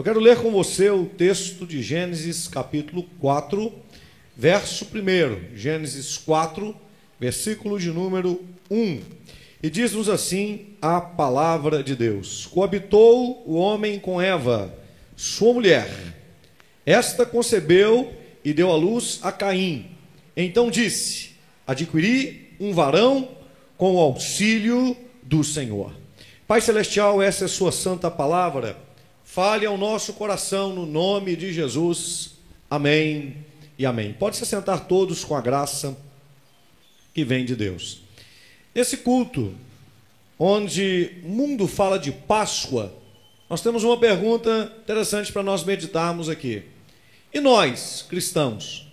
Eu quero ler com você o texto de Gênesis capítulo 4, verso 1. Gênesis 4, versículo de número 1. E diz-nos assim a palavra de Deus: Coabitou o homem com Eva, sua mulher. Esta concebeu e deu à luz a Caim. Então disse: Adquiri um varão com o auxílio do Senhor. Pai Celestial, essa é a Sua santa palavra Fale ao nosso coração no nome de Jesus. Amém e amém. Pode se sentar todos com a graça que vem de Deus. Esse culto, onde o mundo fala de Páscoa, nós temos uma pergunta interessante para nós meditarmos aqui. E nós, cristãos,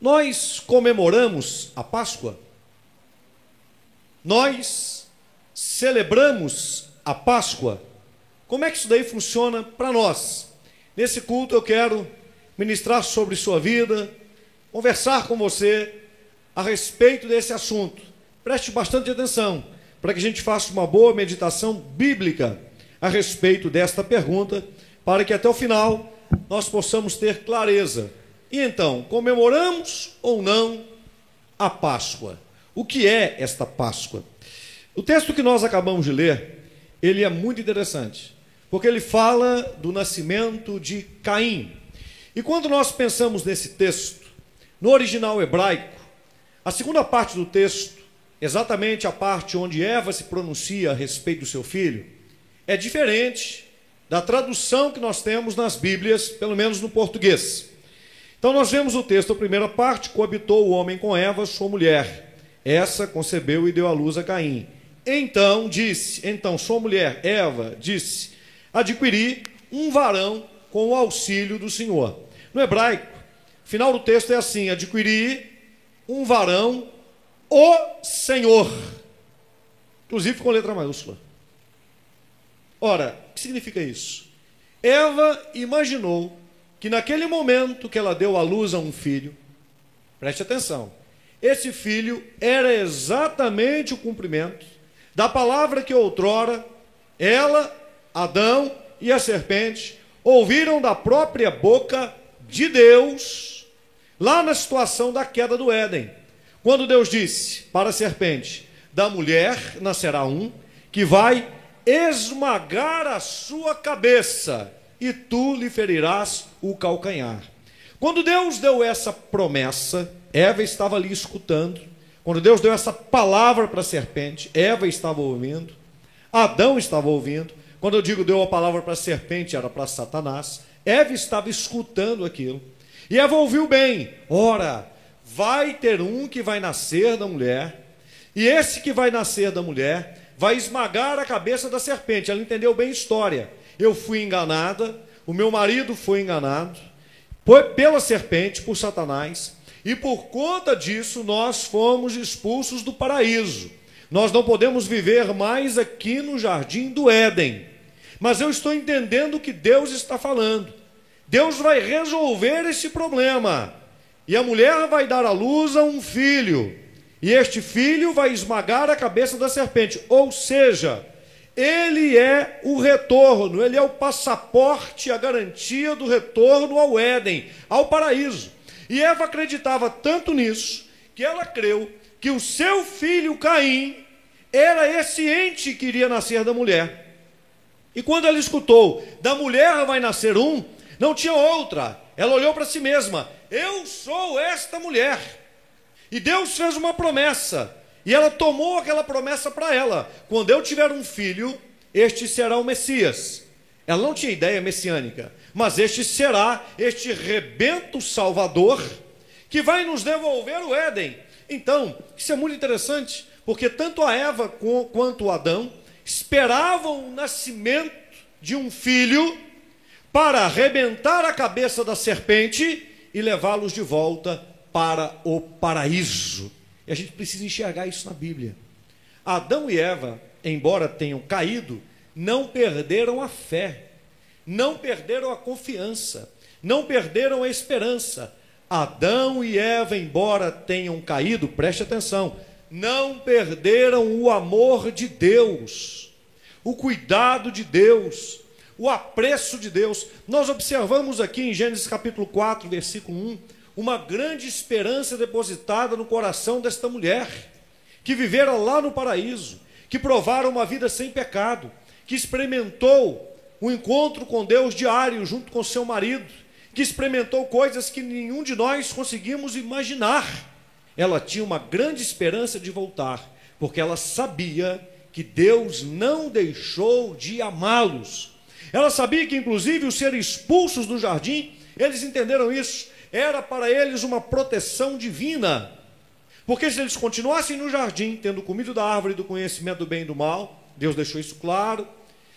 nós comemoramos a Páscoa? Nós celebramos a Páscoa? Como é que isso daí funciona para nós? Nesse culto eu quero ministrar sobre sua vida, conversar com você a respeito desse assunto. Preste bastante atenção para que a gente faça uma boa meditação bíblica a respeito desta pergunta, para que até o final nós possamos ter clareza. E então, comemoramos ou não a Páscoa? O que é esta Páscoa? O texto que nós acabamos de ler, ele é muito interessante porque ele fala do nascimento de Caim. E quando nós pensamos nesse texto, no original hebraico, a segunda parte do texto, exatamente a parte onde Eva se pronuncia a respeito do seu filho, é diferente da tradução que nós temos nas Bíblias, pelo menos no português. Então nós vemos o texto, a primeira parte, coabitou o homem com Eva, sua mulher. Essa concebeu e deu à luz a Caim. Então disse, então sua mulher, Eva, disse: adquirir um varão com o auxílio do Senhor. No hebraico, final do texto é assim: adquirir um varão, o Senhor. Inclusive com letra maiúscula. Ora, o que significa isso? Eva imaginou que naquele momento que ela deu à luz a um filho, preste atenção, esse filho era exatamente o cumprimento da palavra que outrora ela Adão e a serpente ouviram da própria boca de Deus, lá na situação da queda do Éden, quando Deus disse para a serpente: Da mulher nascerá um que vai esmagar a sua cabeça, e tu lhe ferirás o calcanhar. Quando Deus deu essa promessa, Eva estava ali escutando. Quando Deus deu essa palavra para a serpente, Eva estava ouvindo, Adão estava ouvindo. Quando eu digo deu a palavra para a serpente, era para Satanás. Eva estava escutando aquilo. E Eva ouviu bem: ora, vai ter um que vai nascer da mulher, e esse que vai nascer da mulher vai esmagar a cabeça da serpente. Ela entendeu bem a história. Eu fui enganada, o meu marido foi enganado pela serpente, por Satanás, e por conta disso nós fomos expulsos do paraíso. Nós não podemos viver mais aqui no jardim do Éden mas eu estou entendendo o que Deus está falando. Deus vai resolver esse problema. E a mulher vai dar à luz a um filho. E este filho vai esmagar a cabeça da serpente. Ou seja, ele é o retorno, ele é o passaporte, a garantia do retorno ao Éden, ao paraíso. E Eva acreditava tanto nisso que ela creu que o seu filho Caim era esse ente que iria nascer da mulher. E quando ela escutou, da mulher vai nascer um, não tinha outra. Ela olhou para si mesma: Eu sou esta mulher. E Deus fez uma promessa. E ela tomou aquela promessa para ela: Quando eu tiver um filho, este será o Messias. Ela não tinha ideia messiânica, mas este será este rebento salvador que vai nos devolver o Éden. Então, isso é muito interessante, porque tanto a Eva quanto o Adão esperavam o nascimento de um filho para arrebentar a cabeça da serpente e levá-los de volta para o paraíso. E a gente precisa enxergar isso na Bíblia. Adão e Eva, embora tenham caído, não perderam a fé, não perderam a confiança, não perderam a esperança. Adão e Eva, embora tenham caído, preste atenção, não perderam o amor de Deus, o cuidado de Deus, o apreço de Deus. Nós observamos aqui em Gênesis capítulo 4, versículo 1, uma grande esperança depositada no coração desta mulher, que vivera lá no paraíso, que provara uma vida sem pecado, que experimentou o encontro com Deus diário junto com seu marido, que experimentou coisas que nenhum de nós conseguimos imaginar. Ela tinha uma grande esperança de voltar, porque ela sabia que Deus não deixou de amá-los. Ela sabia que, inclusive, os ser expulsos do jardim, eles entenderam isso, era para eles uma proteção divina. Porque se eles continuassem no jardim, tendo comido da árvore do conhecimento do bem e do mal, Deus deixou isso claro,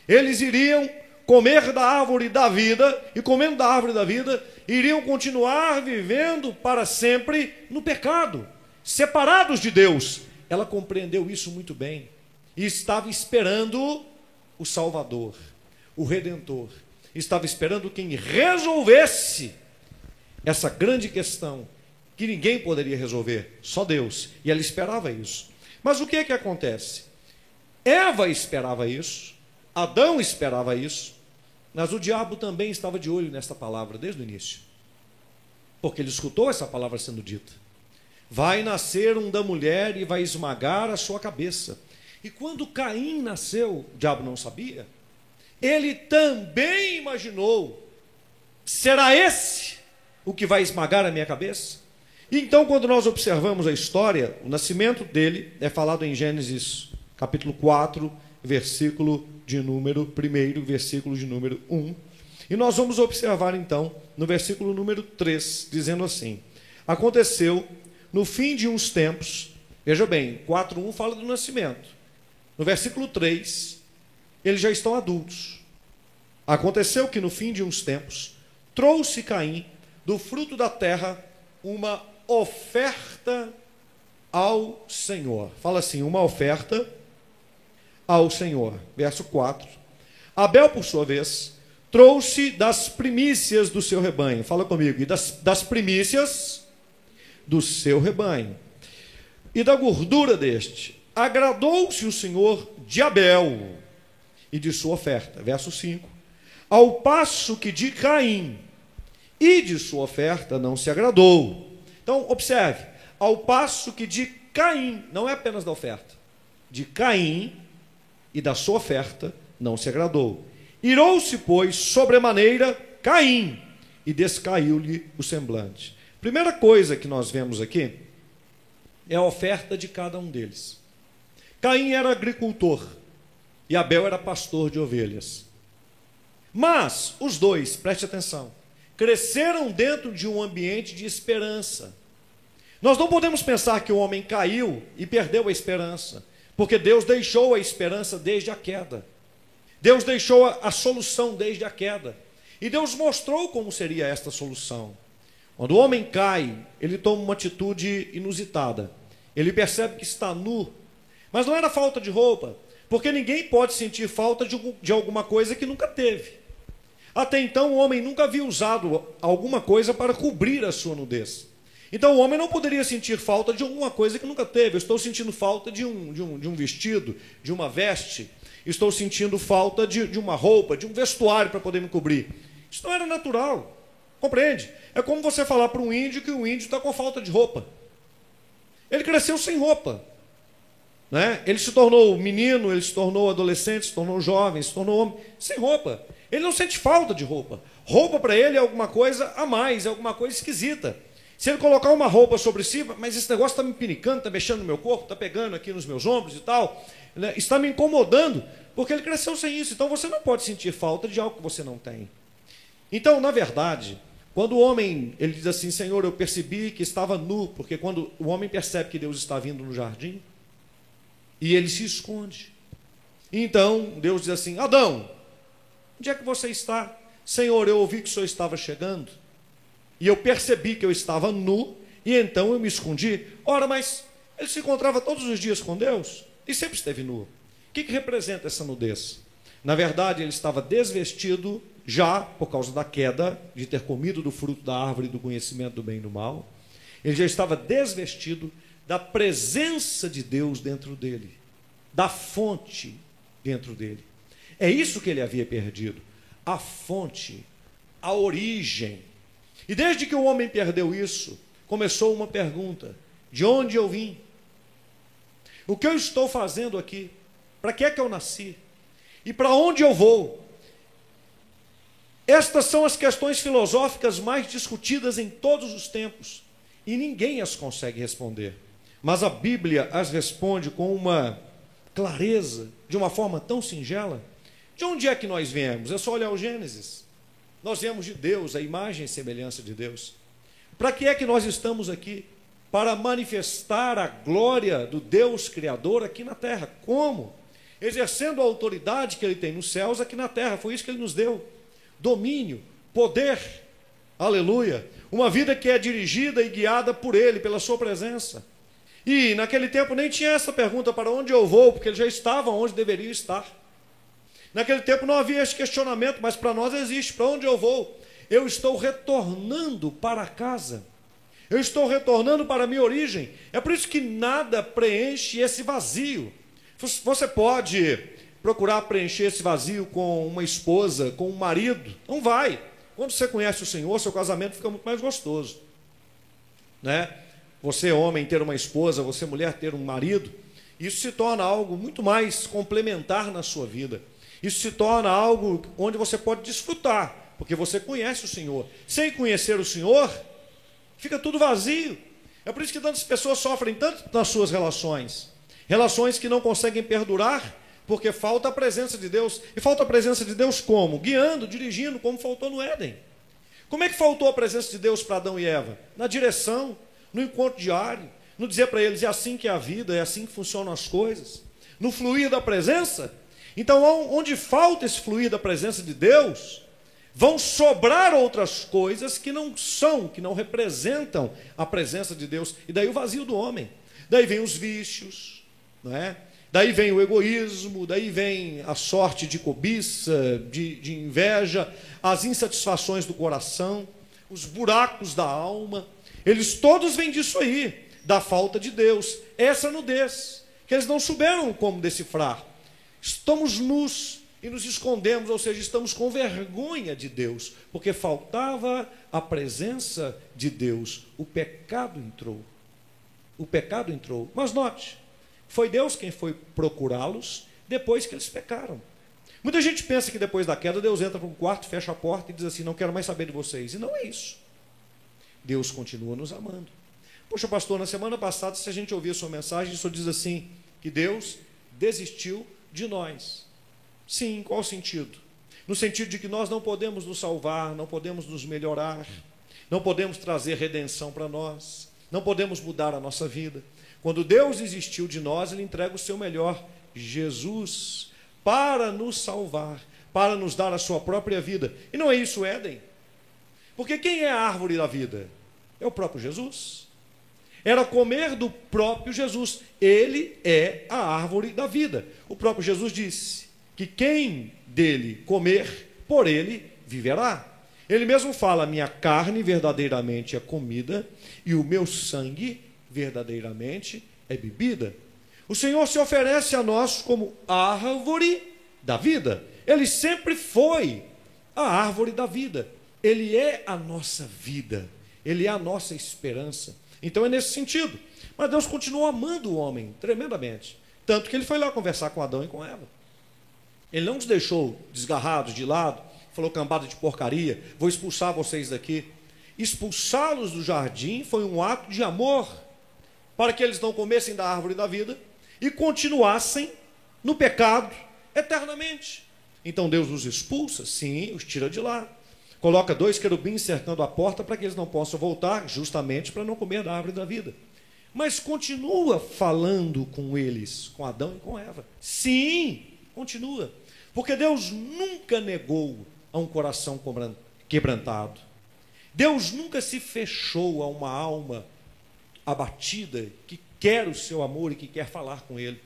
eles iriam comer da árvore da vida, e comendo da árvore da vida, iriam continuar vivendo para sempre no pecado, separados de Deus. Ela compreendeu isso muito bem e estava esperando o Salvador, o Redentor. Estava esperando quem resolvesse essa grande questão que ninguém poderia resolver, só Deus. E ela esperava isso. Mas o que é que acontece? Eva esperava isso, Adão esperava isso, mas o diabo também estava de olho nesta palavra desde o início. Porque ele escutou essa palavra sendo dita. Vai nascer um da mulher e vai esmagar a sua cabeça. E quando Caim nasceu, o diabo não sabia, ele também imaginou: será esse o que vai esmagar a minha cabeça? Então, quando nós observamos a história, o nascimento dele é falado em Gênesis capítulo 4, versículo de número 1, versículo de número 1. E nós vamos observar então no versículo número 3, dizendo assim: Aconteceu no fim de uns tempos, veja bem, 4:1 fala do nascimento. No versículo 3, eles já estão adultos. Aconteceu que no fim de uns tempos, trouxe Caim do fruto da terra uma oferta ao Senhor. Fala assim, uma oferta ao Senhor. Verso 4. Abel, por sua vez, trouxe das primícias do seu rebanho. Fala comigo. E das, das primícias do seu rebanho. E da gordura deste. Agradou-se o Senhor de Abel e de sua oferta. Verso 5. Ao passo que de Caim e de sua oferta não se agradou. Então, observe. Ao passo que de Caim, não é apenas da oferta, de Caim e da sua oferta não se agradou. Irou-se, pois, sobremaneira Caim e descaiu-lhe o semblante. Primeira coisa que nós vemos aqui é a oferta de cada um deles. Caim era agricultor e Abel era pastor de ovelhas. Mas os dois, preste atenção, cresceram dentro de um ambiente de esperança. Nós não podemos pensar que o homem caiu e perdeu a esperança. Porque Deus deixou a esperança desde a queda. Deus deixou a, a, solução desde a queda. E Deus mostrou como seria esta solução. Quando o homem cai, ele toma uma atitude inusitada. Ele percebe que está nu. Mas não era falta de roupa, porque ninguém pode sentir falta de, de alguma coisa que nunca teve. Até então, o homem nunca havia usado alguma coisa para cobrir a sua nudez. Então o homem não poderia sentir falta de alguma coisa que nunca teve. Eu estou sentindo falta de um, de um, de um vestido, de uma veste. Estou sentindo falta de, de uma roupa, de um vestuário para poder me cobrir. Isso não era natural. Compreende? É como você falar para um índio que o índio está com falta de roupa. Ele cresceu sem roupa. Né? Ele se tornou menino, ele se tornou adolescente, se tornou jovem, se tornou homem, sem roupa. Ele não sente falta de roupa. Roupa para ele é alguma coisa a mais, é alguma coisa esquisita. Se ele colocar uma roupa sobre si, mas esse negócio está me pinicando, está mexendo no meu corpo, está pegando aqui nos meus ombros e tal, né? está me incomodando, porque ele cresceu sem isso. Então você não pode sentir falta de algo que você não tem. Então, na verdade, quando o homem ele diz assim, Senhor, eu percebi que estava nu, porque quando o homem percebe que Deus está vindo no jardim, e ele se esconde. Então Deus diz assim: Adão, onde é que você está? Senhor, eu ouvi que o senhor estava chegando. E eu percebi que eu estava nu, e então eu me escondi. Ora, mas ele se encontrava todos os dias com Deus e sempre esteve nu. O que, que representa essa nudez? Na verdade, ele estava desvestido já por causa da queda, de ter comido do fruto da árvore do conhecimento do bem e do mal. Ele já estava desvestido da presença de Deus dentro dele, da fonte dentro dele. É isso que ele havia perdido. a fonte, a origem. E desde que o homem perdeu isso, começou uma pergunta: de onde eu vim? O que eu estou fazendo aqui? Para que é que eu nasci? E para onde eu vou? Estas são as questões filosóficas mais discutidas em todos os tempos e ninguém as consegue responder. Mas a Bíblia as responde com uma clareza, de uma forma tão singela. De onde é que nós viemos? É só olhar o Gênesis. Nós viemos de Deus, a imagem e semelhança de Deus. Para que é que nós estamos aqui? Para manifestar a glória do Deus Criador aqui na terra. Como? Exercendo a autoridade que Ele tem nos céus aqui na terra. Foi isso que Ele nos deu: domínio, poder. Aleluia. Uma vida que é dirigida e guiada por Ele, pela Sua presença. E naquele tempo nem tinha essa pergunta para onde eu vou, porque ele já estava onde deveria estar. Naquele tempo não havia esse questionamento, mas para nós existe: para onde eu vou? Eu estou retornando para casa. Eu estou retornando para a minha origem. É por isso que nada preenche esse vazio. Você pode procurar preencher esse vazio com uma esposa, com um marido. Não vai. Quando você conhece o Senhor, seu casamento fica muito mais gostoso. Né? Você, homem, ter uma esposa, você, mulher, ter um marido, isso se torna algo muito mais complementar na sua vida. Isso se torna algo onde você pode desfrutar, porque você conhece o Senhor. Sem conhecer o Senhor, fica tudo vazio. É por isso que tantas pessoas sofrem tanto nas suas relações. Relações que não conseguem perdurar, porque falta a presença de Deus. E falta a presença de Deus como? Guiando, dirigindo, como faltou no Éden. Como é que faltou a presença de Deus para Adão e Eva? Na direção, no encontro diário, no dizer para eles: é assim que é a vida, é assim que funcionam as coisas. No fluir da presença. Então, onde falta esse fluir da presença de Deus, vão sobrar outras coisas que não são, que não representam a presença de Deus. E daí o vazio do homem. Daí vem os vícios, não é? Daí vem o egoísmo, daí vem a sorte de cobiça, de, de inveja, as insatisfações do coração, os buracos da alma. Eles todos vêm disso aí, da falta de Deus. Essa nudez, que eles não souberam como decifrar. Estamos nus e nos escondemos, ou seja, estamos com vergonha de Deus, porque faltava a presença de Deus. O pecado entrou. O pecado entrou. Mas note, foi Deus quem foi procurá-los depois que eles pecaram. Muita gente pensa que depois da queda Deus entra para um quarto, fecha a porta e diz assim: Não quero mais saber de vocês. E não é isso. Deus continua nos amando. Poxa, pastor, na semana passada, se a gente ouvir a sua mensagem, o senhor diz assim: que Deus desistiu de nós. Sim, qual sentido? No sentido de que nós não podemos nos salvar, não podemos nos melhorar, não podemos trazer redenção para nós, não podemos mudar a nossa vida. Quando Deus desistiu de nós, Ele entrega o seu melhor, Jesus, para nos salvar, para nos dar a sua própria vida. E não é isso, Éden. Porque quem é a árvore da vida? É o próprio Jesus. Era comer do próprio Jesus. Ele é a árvore da vida. O próprio Jesus disse que quem dele comer, por ele viverá. Ele mesmo fala: minha carne verdadeiramente é comida e o meu sangue verdadeiramente é bebida. O Senhor se oferece a nós como árvore da vida. Ele sempre foi a árvore da vida. Ele é a nossa vida, ele é a nossa esperança. Então é nesse sentido. Mas Deus continuou amando o homem tremendamente. Tanto que ele foi lá conversar com Adão e com Eva. Ele não os deixou desgarrados de lado, falou cambada de porcaria, vou expulsar vocês daqui. Expulsá-los do jardim foi um ato de amor, para que eles não comessem da árvore da vida e continuassem no pecado eternamente. Então Deus os expulsa, sim, os tira de lá. Coloca dois querubins cercando a porta para que eles não possam voltar, justamente para não comer da árvore da vida. Mas continua falando com eles, com Adão e com Eva. Sim, continua. Porque Deus nunca negou a um coração quebrantado. Deus nunca se fechou a uma alma abatida que quer o seu amor e que quer falar com ele.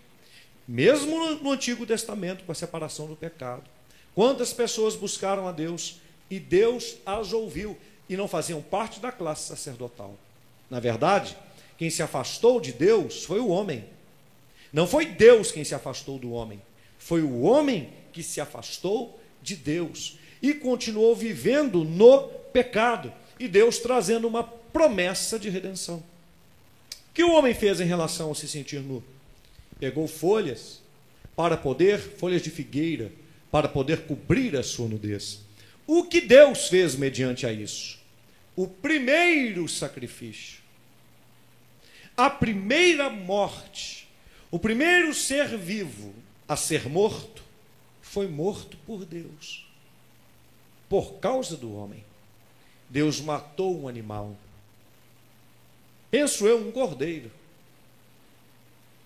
Mesmo no Antigo Testamento, com a separação do pecado. Quantas pessoas buscaram a Deus e Deus as ouviu e não faziam parte da classe sacerdotal. Na verdade, quem se afastou de Deus foi o homem. Não foi Deus quem se afastou do homem, foi o homem que se afastou de Deus. e continuou vivendo no pecado. E Deus trazendo uma promessa de redenção. O que o homem fez em relação a se sentir nu? Pegou folhas para poder, folhas de figueira, para poder cobrir a sua nudez. O que Deus fez mediante a isso? O primeiro sacrifício, a primeira morte, o primeiro ser vivo a ser morto, foi morto por Deus, por causa do homem. Deus matou um animal. Penso eu, um cordeiro.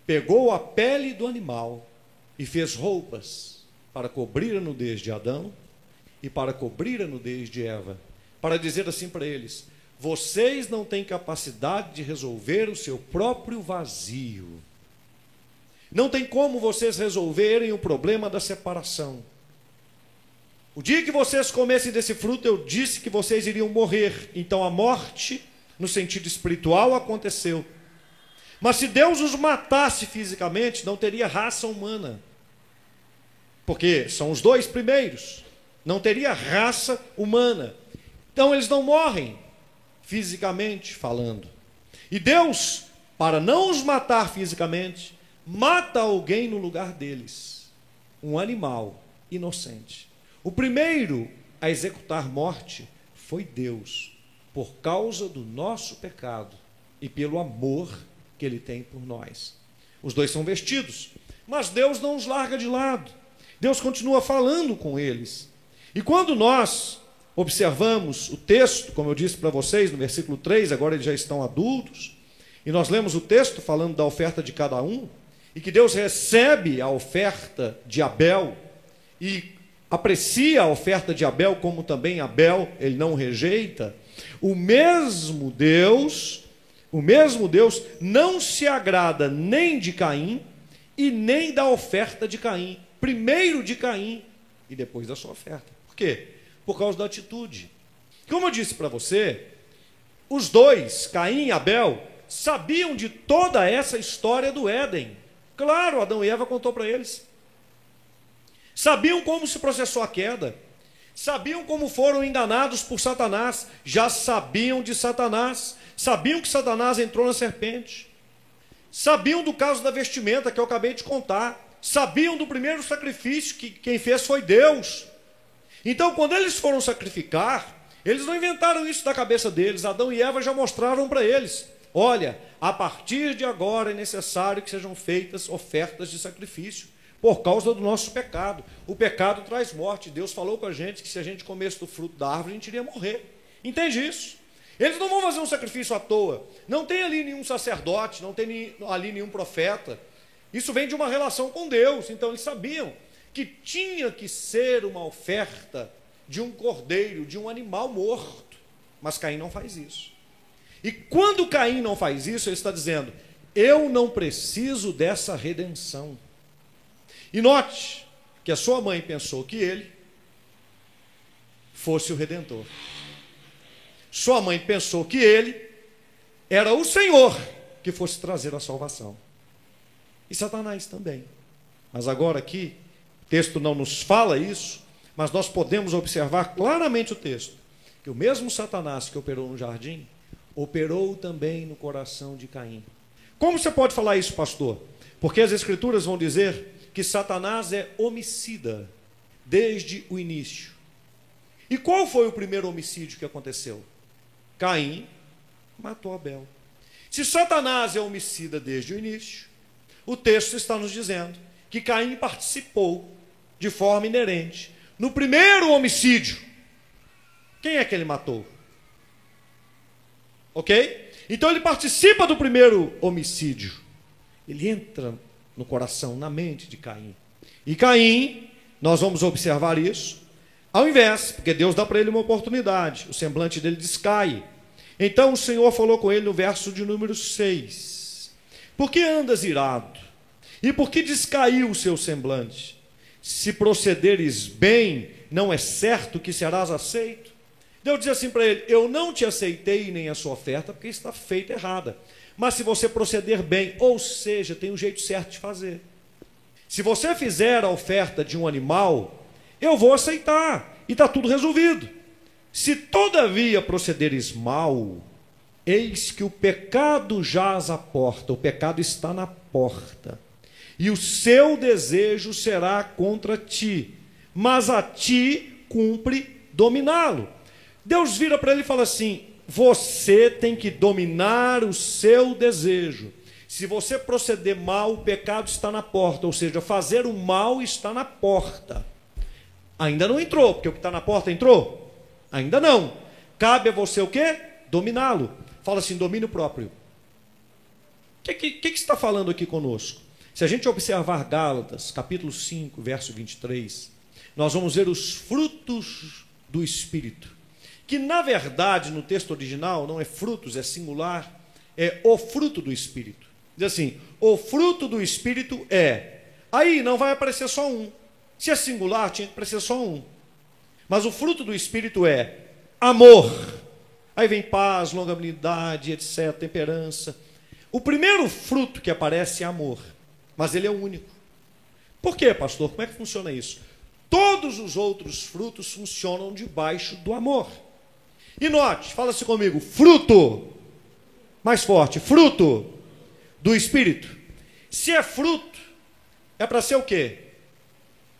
Pegou a pele do animal e fez roupas para cobrir a nudez de Adão e para cobrir a nudez de Eva, para dizer assim para eles: vocês não têm capacidade de resolver o seu próprio vazio. Não tem como vocês resolverem o problema da separação. O dia que vocês comessem desse fruto, eu disse que vocês iriam morrer. Então a morte, no sentido espiritual, aconteceu. Mas se Deus os matasse fisicamente, não teria raça humana. Porque são os dois primeiros. Não teria raça humana. Então eles não morrem, fisicamente falando. E Deus, para não os matar fisicamente, mata alguém no lugar deles. Um animal inocente. O primeiro a executar morte foi Deus, por causa do nosso pecado e pelo amor que ele tem por nós. Os dois são vestidos, mas Deus não os larga de lado. Deus continua falando com eles. E quando nós observamos o texto, como eu disse para vocês no versículo 3, agora eles já estão adultos, e nós lemos o texto falando da oferta de cada um, e que Deus recebe a oferta de Abel e aprecia a oferta de Abel, como também Abel ele não rejeita, o mesmo Deus, o mesmo Deus não se agrada nem de Caim e nem da oferta de Caim. Primeiro de Caim e depois da sua oferta. Por quê? Por causa da atitude. Como eu disse para você, os dois, Caim e Abel, sabiam de toda essa história do Éden. Claro, Adão e Eva contou para eles. Sabiam como se processou a queda. Sabiam como foram enganados por Satanás. Já sabiam de Satanás. Sabiam que Satanás entrou na serpente. Sabiam do caso da vestimenta que eu acabei de contar. Sabiam do primeiro sacrifício que quem fez foi Deus. Então, quando eles foram sacrificar, eles não inventaram isso da cabeça deles. Adão e Eva já mostraram para eles: olha, a partir de agora é necessário que sejam feitas ofertas de sacrifício por causa do nosso pecado. O pecado traz morte. Deus falou com a gente que se a gente comesse do fruto da árvore, a gente iria morrer. Entende isso? Eles não vão fazer um sacrifício à toa. Não tem ali nenhum sacerdote, não tem ali nenhum profeta. Isso vem de uma relação com Deus. Então eles sabiam que tinha que ser uma oferta de um cordeiro, de um animal morto. Mas Caim não faz isso. E quando Caim não faz isso, ele está dizendo: Eu não preciso dessa redenção. E note que a sua mãe pensou que ele fosse o redentor. Sua mãe pensou que ele era o Senhor que fosse trazer a salvação. E Satanás também. Mas agora aqui, texto não nos fala isso, mas nós podemos observar claramente o texto, que o mesmo Satanás que operou no jardim, operou também no coração de Caim. Como você pode falar isso, pastor? Porque as escrituras vão dizer que Satanás é homicida desde o início. E qual foi o primeiro homicídio que aconteceu? Caim matou Abel. Se Satanás é homicida desde o início, o texto está nos dizendo que Caim participou de forma inerente no primeiro homicídio. Quem é que ele matou? Ok? Então ele participa do primeiro homicídio. Ele entra no coração, na mente de Caim. E Caim, nós vamos observar isso, ao invés, porque Deus dá para ele uma oportunidade, o semblante dele descai. Então o Senhor falou com ele no verso de número 6: Por que andas irado? E por que descaiu o seu semblante? Se procederes bem, não é certo que serás aceito? Deus diz assim para ele: Eu não te aceitei nem a sua oferta, porque está feita errada. Mas se você proceder bem, ou seja, tem um jeito certo de fazer. Se você fizer a oferta de um animal, eu vou aceitar. e está tudo resolvido. Se todavia procederes mal, eis que o pecado jaz à porta, o pecado está na porta, e o seu desejo será contra ti, mas a ti cumpre dominá-lo. Deus vira para ele e fala assim: você tem que dominar o seu desejo. Se você proceder mal, o pecado está na porta, ou seja, fazer o mal está na porta. Ainda não entrou, porque o que está na porta entrou? Ainda não. Cabe a você o quê? Dominá-lo. Fala assim, domínio próprio. O que, que, que, está falando aqui conosco? Se a gente observar Gálatas, capítulo 5, verso 23, nós vamos ver os frutos do Espírito. Que, na verdade, no texto original, não é frutos, é singular, é o fruto do Espírito. Diz assim: o fruto do Espírito é. Aí não vai aparecer só um. Se é singular, tinha que aparecer só um. Mas o fruto do Espírito é amor. Aí vem paz, longanimidade, etc., temperança. O primeiro fruto que aparece é amor, mas ele é o único. Por quê, pastor? Como é que funciona isso? Todos os outros frutos funcionam debaixo do amor. E note, fala-se comigo, fruto. Mais forte, fruto do Espírito. Se é fruto, é para ser o quê?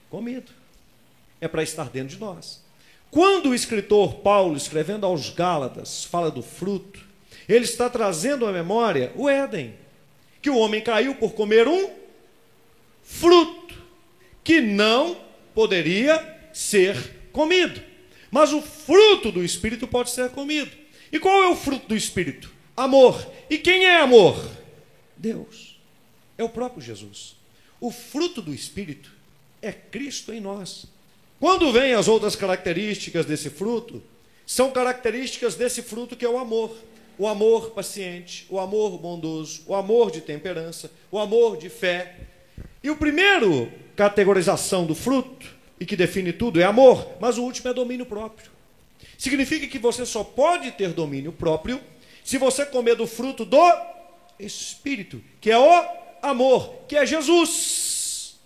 Comido. É para estar dentro de nós. Quando o escritor Paulo, escrevendo aos Gálatas, fala do fruto, ele está trazendo à memória o Éden, que o homem caiu por comer um fruto que não poderia ser comido. Mas o fruto do Espírito pode ser comido. E qual é o fruto do Espírito? Amor. E quem é amor? Deus. É o próprio Jesus. O fruto do Espírito é Cristo em nós. Quando vêm as outras características desse fruto, são características desse fruto que é o amor. O amor paciente, o amor bondoso, o amor de temperança, o amor de fé. E o primeiro categorização do fruto, e que define tudo, é amor, mas o último é domínio próprio. Significa que você só pode ter domínio próprio se você comer do fruto do Espírito, que é o amor, que é Jesus.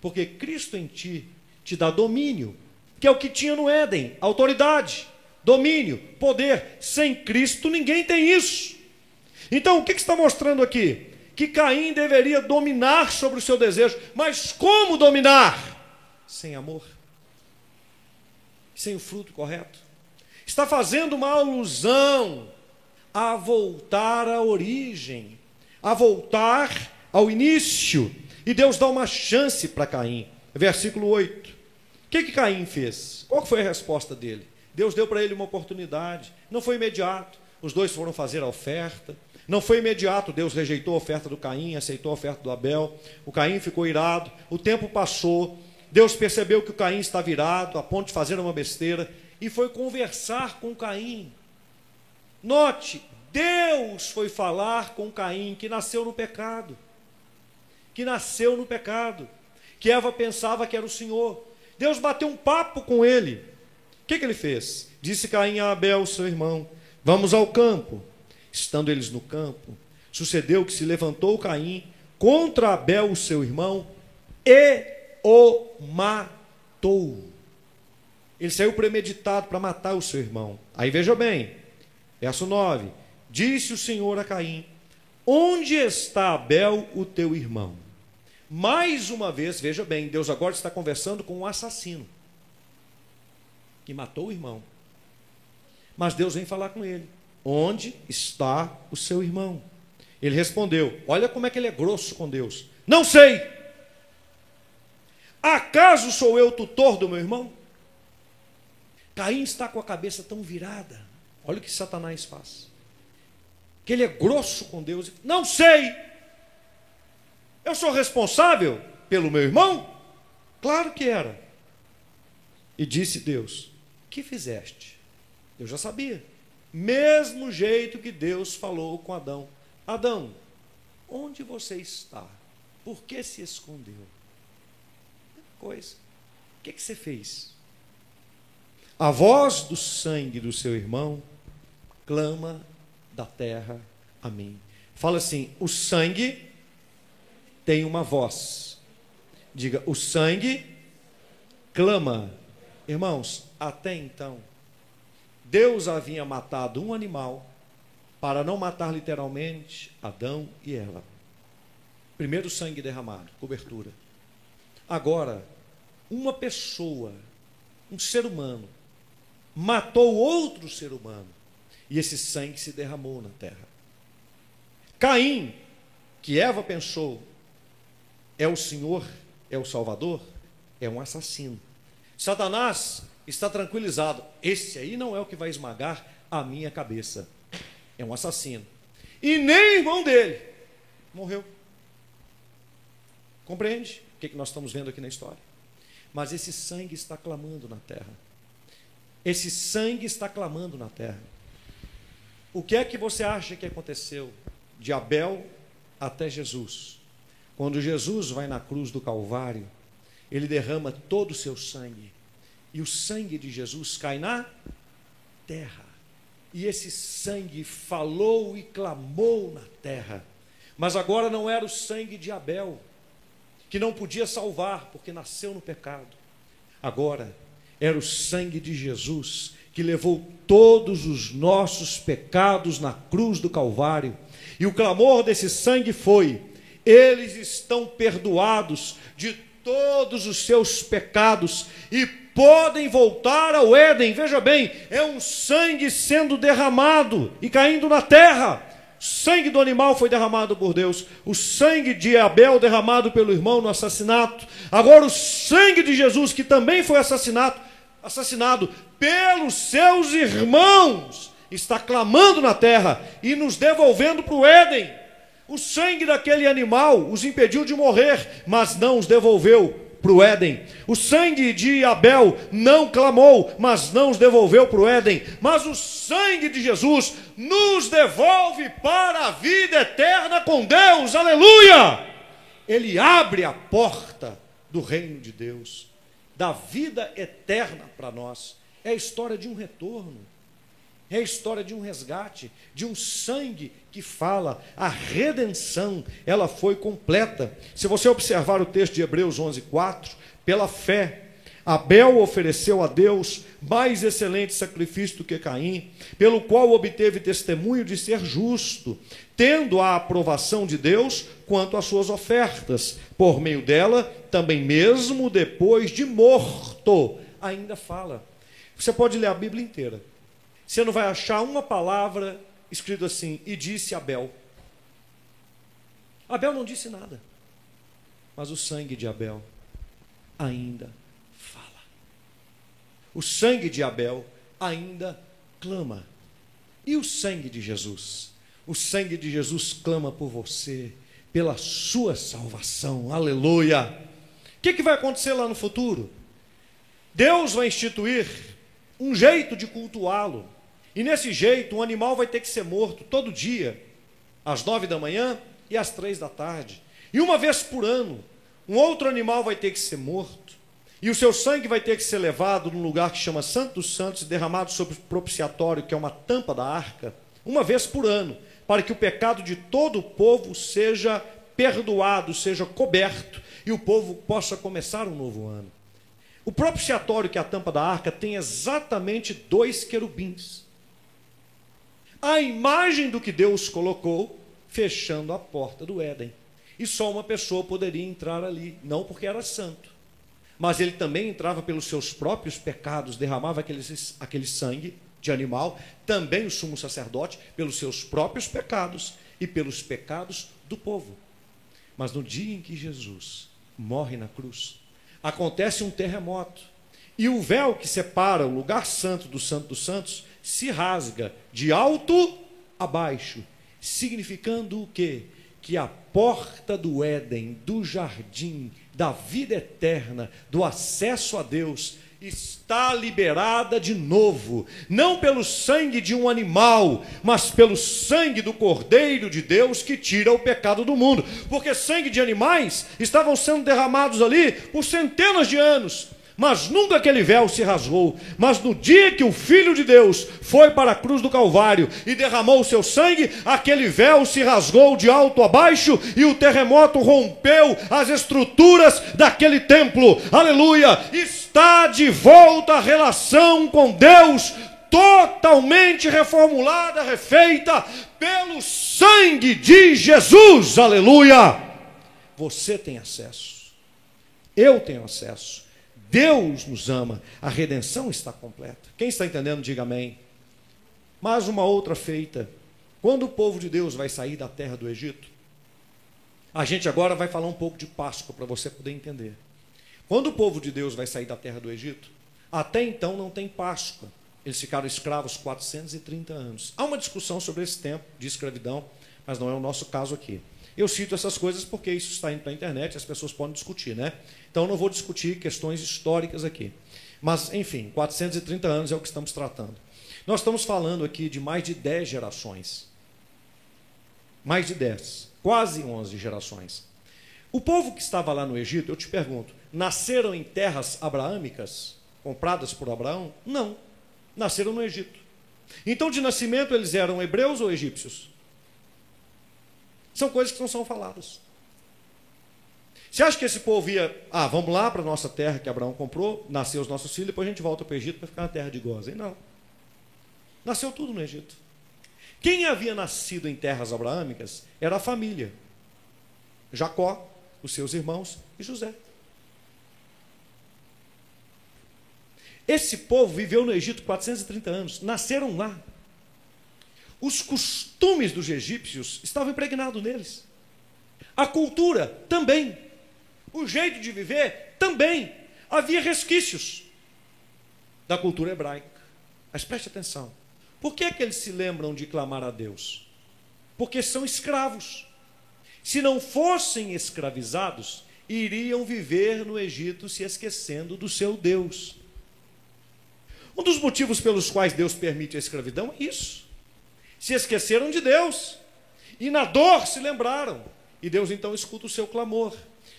Porque Cristo em ti te dá domínio, que é o que tinha no Éden, autoridade, domínio, poder. Sem Cristo ninguém tem isso. Então, o que, que está mostrando aqui? Que Caim deveria dominar sobre o seu desejo, mas como dominar? Sem amor, sem o fruto correto. Está fazendo uma alusão a voltar à origem, a voltar ao início. E Deus dá uma chance para Caim. Versículo 8. O que, que Caim fez? Qual foi a resposta dele? Deus deu para ele uma oportunidade. Não foi imediato. Os dois foram fazer a oferta. Não foi imediato. Deus rejeitou a oferta do Caim, aceitou a oferta do Abel. O Caim ficou irado. O tempo passou. Deus percebeu que o Caim está virado, a ponto de fazer uma besteira, e foi conversar com Caim. Note, Deus foi falar com Caim, que nasceu no pecado. Que nasceu no pecado. Que Eva pensava que era o Senhor. Deus bateu um papo com ele. O que, que ele fez? Disse Caim a Abel, seu irmão: Vamos ao campo. Estando eles no campo, sucedeu que se levantou Caim contra Abel, seu irmão, e o matou. Ele saiu premeditado para matar o seu irmão. Aí veja bem, verso 9: Disse o Senhor a Caim: Onde está Abel, o teu irmão? Mais uma vez, veja bem, Deus agora está conversando com um assassino que matou o irmão. Mas Deus vem falar com ele: Onde está o seu irmão? Ele respondeu: Olha como é que ele é grosso com Deus. Não sei. Acaso sou eu tutor do meu irmão? Caim está com a cabeça tão virada. Olha o que Satanás faz que ele é grosso com Deus. Não sei. Eu sou responsável pelo meu irmão? Claro que era. E disse Deus: Que fizeste? Eu já sabia. Mesmo jeito que Deus falou com Adão: Adão, onde você está? Por que se escondeu? Coisa. O que, que você fez? A voz do sangue do seu irmão clama da terra a mim. Fala assim: o sangue tem uma voz. Diga, o sangue clama Irmãos, até então, Deus havia matado um animal para não matar literalmente Adão e Eva. Primeiro sangue derramado, cobertura. Agora, uma pessoa, um ser humano, matou outro ser humano e esse sangue se derramou na terra. Caim, que Eva pensou, é o Senhor, é o Salvador, é um assassino. Satanás está tranquilizado. Esse aí não é o que vai esmagar a minha cabeça. É um assassino. E nem irmão dele morreu. Compreende o que nós estamos vendo aqui na história? Mas esse sangue está clamando na terra. Esse sangue está clamando na terra. O que é que você acha que aconteceu de Abel até Jesus? Quando Jesus vai na cruz do Calvário, ele derrama todo o seu sangue. E o sangue de Jesus cai na terra. E esse sangue falou e clamou na terra. Mas agora não era o sangue de Abel, que não podia salvar, porque nasceu no pecado. Agora era o sangue de Jesus, que levou todos os nossos pecados na cruz do Calvário. E o clamor desse sangue foi: eles estão perdoados de todos os seus pecados e podem voltar ao Éden. Veja bem, é um sangue sendo derramado e caindo na terra. Sangue do animal foi derramado por Deus, o sangue de Abel derramado pelo irmão no assassinato. Agora o sangue de Jesus que também foi assassinado, assassinado pelos seus irmãos, está clamando na terra e nos devolvendo para o Éden. O sangue daquele animal os impediu de morrer, mas não os devolveu para o Éden. O sangue de Abel não clamou, mas não os devolveu para o Éden. Mas o sangue de Jesus nos devolve para a vida eterna com Deus. Aleluia! Ele abre a porta do reino de Deus, da vida eterna para nós. É a história de um retorno. É a história de um resgate, de um sangue que fala. A redenção, ela foi completa. Se você observar o texto de Hebreus 11:4, pela fé Abel ofereceu a Deus mais excelente sacrifício do que Caim, pelo qual obteve testemunho de ser justo, tendo a aprovação de Deus quanto às suas ofertas. Por meio dela, também mesmo depois de morto, ainda fala. Você pode ler a Bíblia inteira. Você não vai achar uma palavra escrito assim, e disse Abel. Abel não disse nada. Mas o sangue de Abel ainda fala. O sangue de Abel ainda clama. E o sangue de Jesus? O sangue de Jesus clama por você, pela sua salvação. Aleluia! O que, que vai acontecer lá no futuro? Deus vai instituir um jeito de cultuá-lo. E nesse jeito, um animal vai ter que ser morto todo dia, às nove da manhã e às três da tarde. E uma vez por ano, um outro animal vai ter que ser morto. E o seu sangue vai ter que ser levado num lugar que chama Santo dos Santos, derramado sobre o propiciatório, que é uma tampa da arca, uma vez por ano, para que o pecado de todo o povo seja perdoado, seja coberto, e o povo possa começar um novo ano. O propiciatório, que é a tampa da arca, tem exatamente dois querubins a imagem do que Deus colocou, fechando a porta do Éden. E só uma pessoa poderia entrar ali, não porque era santo, mas ele também entrava pelos seus próprios pecados, derramava aquele, aquele sangue de animal, também o sumo sacerdote, pelos seus próprios pecados e pelos pecados do povo. Mas no dia em que Jesus morre na cruz, acontece um terremoto, e o véu que separa o lugar santo do Santo dos Santos se rasga de alto a baixo, significando o quê? Que a porta do Éden, do jardim, da vida eterna, do acesso a Deus, está liberada de novo, não pelo sangue de um animal, mas pelo sangue do Cordeiro de Deus que tira o pecado do mundo, porque sangue de animais estavam sendo derramados ali por centenas de anos mas nunca aquele véu se rasgou. Mas no dia que o Filho de Deus foi para a cruz do Calvário e derramou o seu sangue, aquele véu se rasgou de alto a baixo e o terremoto rompeu as estruturas daquele templo. Aleluia! Está de volta a relação com Deus, totalmente reformulada, refeita pelo sangue de Jesus. Aleluia! Você tem acesso. Eu tenho acesso. Deus nos ama. A redenção está completa. Quem está entendendo, diga amém. Mas uma outra feita. Quando o povo de Deus vai sair da terra do Egito, a gente agora vai falar um pouco de Páscoa para você poder entender. Quando o povo de Deus vai sair da terra do Egito, até então não tem Páscoa. Eles ficaram escravos 430 anos. Há uma discussão sobre esse tempo de escravidão, mas não é o nosso caso aqui. Eu cito essas coisas porque isso está indo para a internet, as pessoas podem discutir, né? Então não vou discutir questões históricas aqui. Mas, enfim, 430 anos é o que estamos tratando. Nós estamos falando aqui de mais de 10 gerações. Mais de 10, quase 11 gerações. O povo que estava lá no Egito, eu te pergunto, nasceram em terras abraâmicas, compradas por Abraão? Não. Nasceram no Egito. Então, de nascimento, eles eram hebreus ou egípcios? São coisas que não são faladas. Você acha que esse povo ia, ah, vamos lá para a nossa terra que Abraão comprou, nasceu os nossos filhos, depois a gente volta para o Egito para ficar na terra de Gozem? Não. Nasceu tudo no Egito. Quem havia nascido em terras abraâmicas era a família. Jacó, os seus irmãos e José. Esse povo viveu no Egito 430 anos, nasceram lá. Os costumes dos egípcios estavam impregnados neles. A cultura também. O jeito de viver também. Havia resquícios da cultura hebraica. Mas preste atenção. Por que, é que eles se lembram de clamar a Deus? Porque são escravos. Se não fossem escravizados, iriam viver no Egito se esquecendo do seu Deus. Um dos motivos pelos quais Deus permite a escravidão é isso se esqueceram de Deus e na dor se lembraram. E Deus então escuta o seu clamor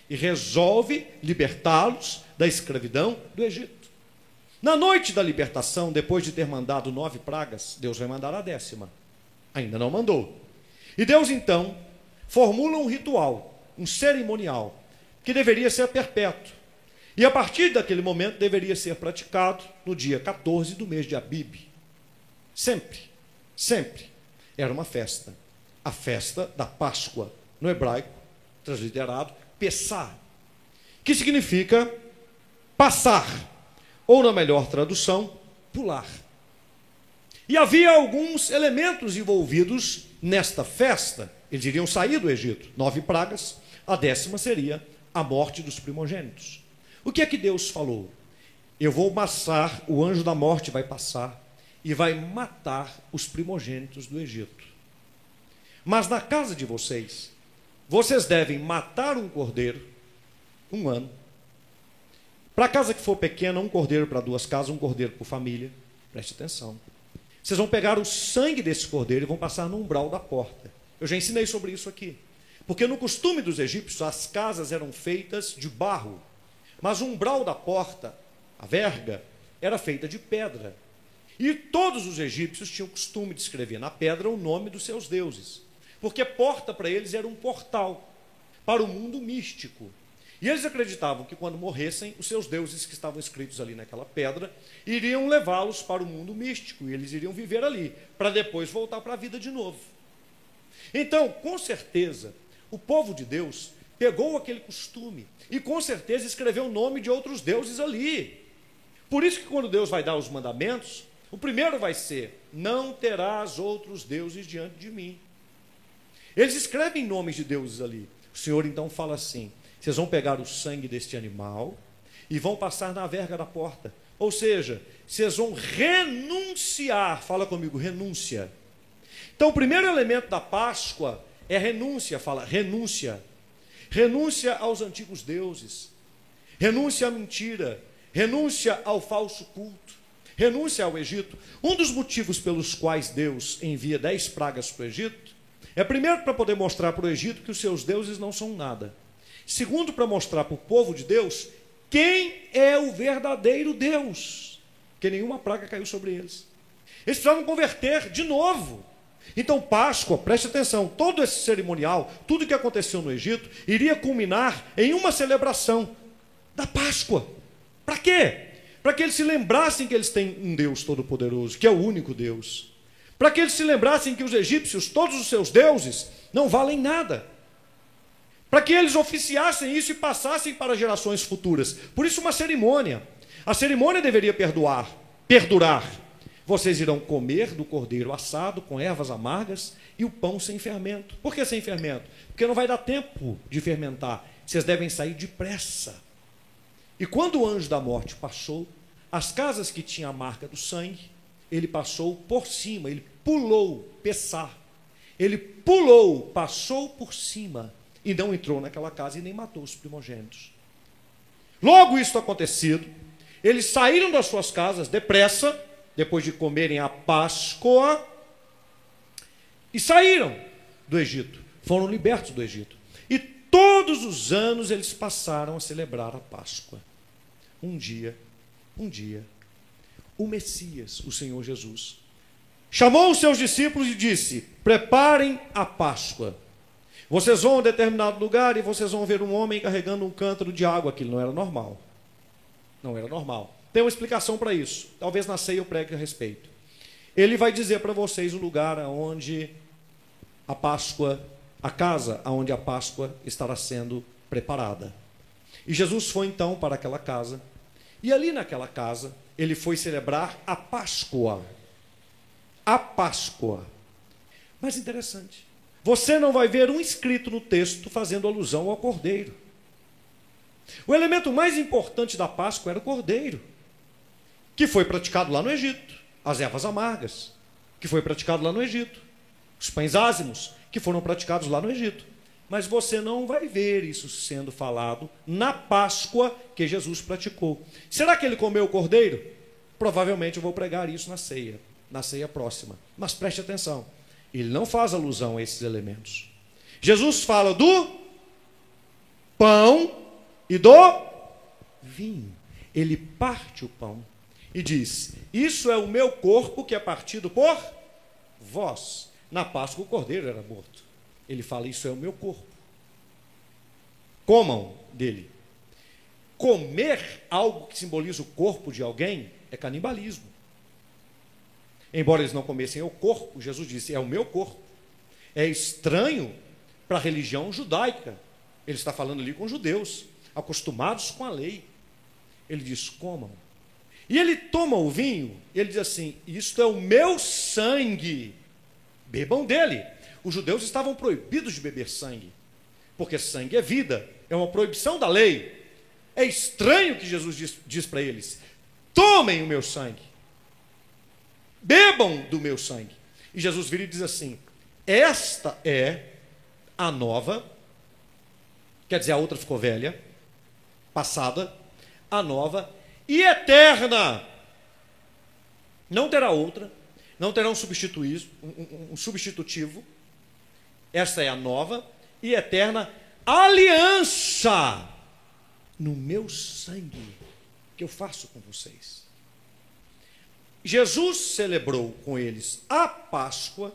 e resolve libertá-los da escravidão do Egito. Na noite da libertação, depois de ter mandado nove pragas, Deus vai mandar a décima. Ainda não mandou. E Deus então formula um ritual, um cerimonial, que deveria ser perpétuo. E a partir daquele momento deveria ser praticado no dia 14 do mês de Abib. Sempre, sempre era uma festa. A festa da Páscoa, no hebraico, transliterado, Pessah, que significa passar, ou na melhor tradução, pular. E havia alguns elementos envolvidos nesta festa. Eles iriam sair do Egito, nove pragas, a décima seria a morte dos primogênitos. O que é que Deus falou? Eu vou passar, o anjo da morte vai passar e vai matar os primogênitos do Egito. Mas na casa de vocês, vocês devem matar um cordeiro, um ano. Para a casa que for pequena, um cordeiro para duas casas, um cordeiro por família. Preste atenção. Vocês vão pegar o sangue desse cordeiro e vão passar no umbral da porta. Eu já ensinei sobre isso aqui. Porque no costume dos egípcios, as casas eram feitas de barro. Mas o umbral da porta, a verga, era feita de pedra. E todos os egípcios tinham costume de escrever na pedra o nome dos seus deuses, porque porta para eles era um portal para o mundo místico. E eles acreditavam que quando morressem, os seus deuses que estavam escritos ali naquela pedra iriam levá-los para o mundo místico, e eles iriam viver ali, para depois voltar para a vida de novo. Então, com certeza, o povo de Deus pegou aquele costume e com certeza escreveu o nome de outros deuses ali. Por isso que quando Deus vai dar os mandamentos, o primeiro vai ser: Não terás outros deuses diante de mim. Eles escrevem nomes de deuses ali. O Senhor então fala assim: Vocês vão pegar o sangue deste animal e vão passar na verga da porta. Ou seja, vocês vão renunciar. Fala comigo, renúncia. Então, o primeiro elemento da Páscoa é renúncia. Fala, renúncia. Renúncia aos antigos deuses. Renúncia à mentira. Renúncia ao falso culto renúncia ao Egito. Um dos motivos pelos quais Deus envia dez pragas para o Egito é, primeiro, para poder mostrar para o Egito que os seus deuses não são nada. Segundo, para mostrar para o povo de Deus quem é o verdadeiro Deus, que nenhuma praga caiu sobre eles. Eles precisavam converter de novo. Então, Páscoa, preste atenção, todo esse cerimonial, tudo que aconteceu no Egito, iria culminar em uma celebração da Páscoa. Para quê? Para que eles se lembrassem que eles têm um Deus todo-poderoso, que é o único Deus. Para que eles se lembrassem que os egípcios, todos os seus deuses, não valem nada. Para que eles oficiassem isso e passassem para gerações futuras. Por isso, uma cerimônia. A cerimônia deveria perdoar, perdurar. Vocês irão comer do cordeiro assado com ervas amargas e o pão sem fermento. Por que sem fermento? Porque não vai dar tempo de fermentar. Vocês devem sair depressa. E quando o anjo da morte passou, as casas que tinham a marca do sangue, ele passou por cima, ele pulou, Pessar. Ele pulou, passou por cima e não entrou naquela casa e nem matou os primogênitos. Logo isto acontecido, eles saíram das suas casas depressa, depois de comerem a Páscoa, e saíram do Egito. Foram libertos do Egito. E todos os anos eles passaram a celebrar a Páscoa. Um dia, um dia, o Messias, o Senhor Jesus, chamou os seus discípulos e disse: Preparem a Páscoa. Vocês vão a determinado lugar e vocês vão ver um homem carregando um cântaro de água. Aquilo não era normal. Não era normal. Tem uma explicação para isso. Talvez na ceia eu pregue a respeito. Ele vai dizer para vocês o lugar onde a Páscoa, a casa onde a Páscoa estará sendo preparada. E Jesus foi então para aquela casa. E ali naquela casa, ele foi celebrar a Páscoa. A Páscoa. Mas interessante. Você não vai ver um escrito no texto fazendo alusão ao cordeiro. O elemento mais importante da Páscoa era o cordeiro, que foi praticado lá no Egito, as ervas amargas, que foi praticado lá no Egito, os pães ázimos, que foram praticados lá no Egito. Mas você não vai ver isso sendo falado na Páscoa que Jesus praticou. Será que ele comeu o cordeiro? Provavelmente eu vou pregar isso na ceia, na ceia próxima. Mas preste atenção. Ele não faz alusão a esses elementos. Jesus fala do pão e do vinho. Ele parte o pão e diz: Isso é o meu corpo que é partido por vós. Na Páscoa o cordeiro era morto. Ele fala: Isso é o meu corpo. Comam dele. Comer algo que simboliza o corpo de alguém é canibalismo. Embora eles não comessem o corpo, Jesus disse: é o meu corpo. É estranho para a religião judaica. Ele está falando ali com judeus, acostumados com a lei. Ele diz: comam. E ele toma o vinho, ele diz assim: Isto é o meu sangue, bebam dele. Os judeus estavam proibidos de beber sangue, porque sangue é vida, é uma proibição da lei. É estranho que Jesus diz, diz para eles: tomem o meu sangue bebam do meu sangue. E Jesus vira e diz assim: Esta é a nova, quer dizer, a outra ficou velha, passada, a nova e eterna. Não terá outra, não terá um, um, um substitutivo. Esta é a nova e eterna aliança no meu sangue que eu faço com vocês. Jesus celebrou com eles a Páscoa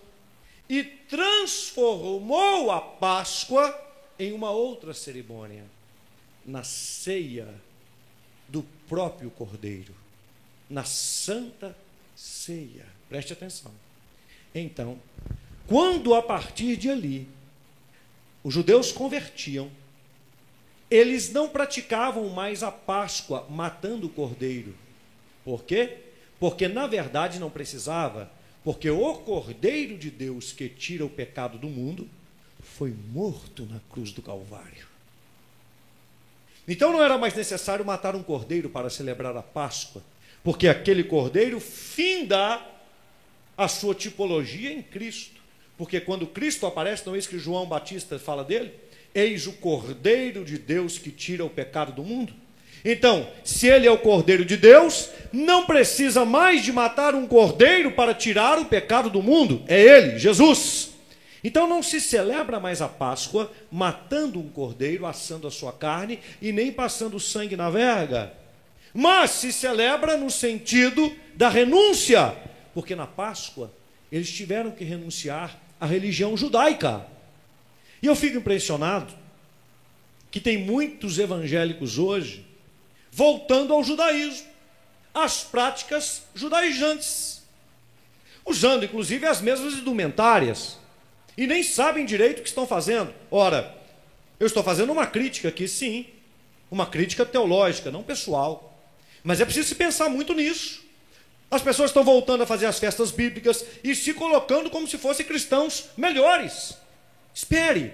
e transformou a Páscoa em uma outra cerimônia, na ceia do próprio Cordeiro, na Santa Ceia. Preste atenção. Então, quando a partir de ali os judeus convertiam, eles não praticavam mais a Páscoa matando o cordeiro. Por quê? Porque na verdade não precisava, porque o Cordeiro de Deus que tira o pecado do mundo foi morto na cruz do Calvário. Então não era mais necessário matar um cordeiro para celebrar a Páscoa, porque aquele cordeiro finda a sua tipologia em Cristo. Porque quando Cristo aparece, não é isso que João Batista fala dele? Eis o cordeiro de Deus que tira o pecado do mundo. Então, se ele é o Cordeiro de Deus, não precisa mais de matar um cordeiro para tirar o pecado do mundo. É ele, Jesus. Então não se celebra mais a Páscoa matando um cordeiro, assando a sua carne e nem passando sangue na verga. Mas se celebra no sentido da renúncia, porque na Páscoa eles tiveram que renunciar à religião judaica. E eu fico impressionado que tem muitos evangélicos hoje voltando ao judaísmo, às práticas judaizantes, usando inclusive as mesmas indumentárias, e nem sabem direito o que estão fazendo. Ora, eu estou fazendo uma crítica aqui, sim, uma crítica teológica, não pessoal, mas é preciso se pensar muito nisso. As pessoas estão voltando a fazer as festas bíblicas e se colocando como se fossem cristãos melhores. Espere,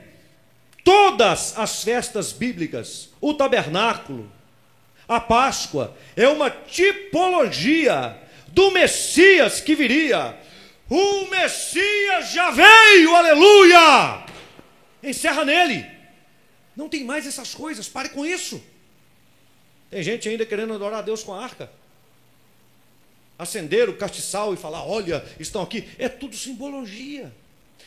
todas as festas bíblicas, o tabernáculo, a Páscoa, é uma tipologia do Messias que viria. O Messias já veio, aleluia! Encerra nele. Não tem mais essas coisas, pare com isso. Tem gente ainda querendo adorar a Deus com a arca acender o castiçal e falar: olha, estão aqui. É tudo simbologia.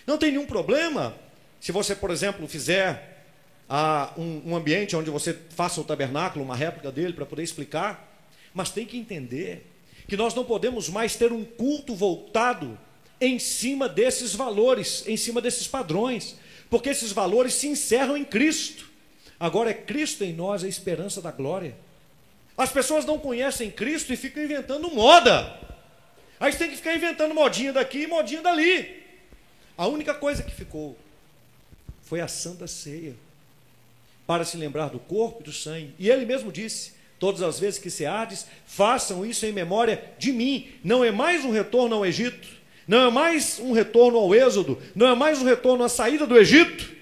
Não tem nenhum problema se você, por exemplo, fizer ah, um, um ambiente onde você faça o tabernáculo, uma réplica dele, para poder explicar. Mas tem que entender que nós não podemos mais ter um culto voltado em cima desses valores, em cima desses padrões, porque esses valores se encerram em Cristo. Agora é Cristo em nós a esperança da glória. As pessoas não conhecem Cristo e ficam inventando moda. Aí você tem que ficar inventando modinha daqui e modinha dali. A única coisa que ficou foi a Santa Ceia para se lembrar do corpo e do sangue. E ele mesmo disse: Todas as vezes que se ardes, façam isso em memória de mim. Não é mais um retorno ao Egito, não é mais um retorno ao Êxodo, não é mais um retorno à saída do Egito.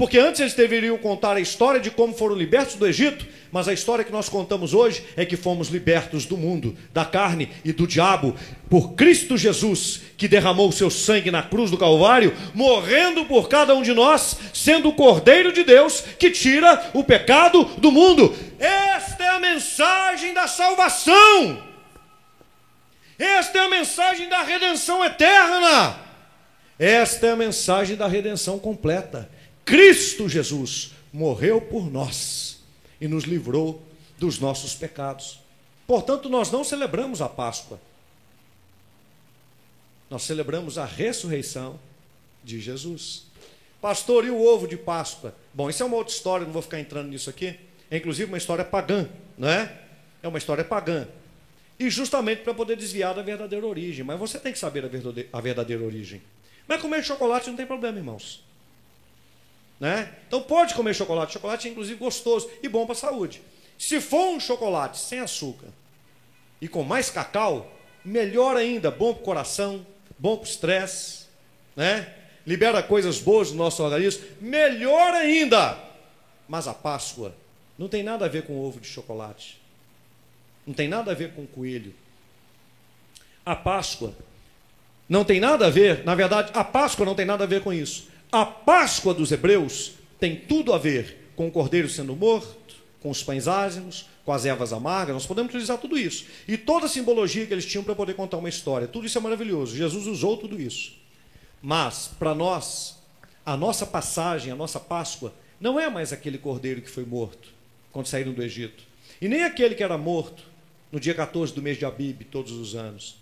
Porque antes eles deveriam contar a história de como foram libertos do Egito, mas a história que nós contamos hoje é que fomos libertos do mundo, da carne e do diabo, por Cristo Jesus, que derramou o seu sangue na cruz do Calvário, morrendo por cada um de nós, sendo o Cordeiro de Deus que tira o pecado do mundo. Esta é a mensagem da salvação. Esta é a mensagem da redenção eterna. Esta é a mensagem da redenção completa. Cristo Jesus morreu por nós e nos livrou dos nossos pecados. Portanto, nós não celebramos a Páscoa. Nós celebramos a ressurreição de Jesus. Pastor, e o ovo de Páscoa? Bom, isso é uma outra história, não vou ficar entrando nisso aqui. É inclusive uma história pagã, não é? É uma história pagã. E justamente para poder desviar da verdadeira origem. Mas você tem que saber a verdadeira origem. Mas comer chocolate não tem problema, irmãos. Né? Então pode comer chocolate. Chocolate é inclusive gostoso e bom para a saúde. Se for um chocolate sem açúcar e com mais cacau, melhor ainda, bom para o coração, bom para o estresse, né? libera coisas boas no nosso organismo, melhor ainda. Mas a Páscoa não tem nada a ver com ovo de chocolate, não tem nada a ver com coelho. A Páscoa não tem nada a ver, na verdade, a Páscoa não tem nada a ver com isso. A Páscoa dos hebreus tem tudo a ver com o cordeiro sendo morto, com os pães ázimos, com as ervas amargas, nós podemos utilizar tudo isso. E toda a simbologia que eles tinham para poder contar uma história, tudo isso é maravilhoso. Jesus usou tudo isso. Mas, para nós, a nossa passagem, a nossa Páscoa, não é mais aquele cordeiro que foi morto quando saíram do Egito. E nem aquele que era morto no dia 14 do mês de Abib, todos os anos.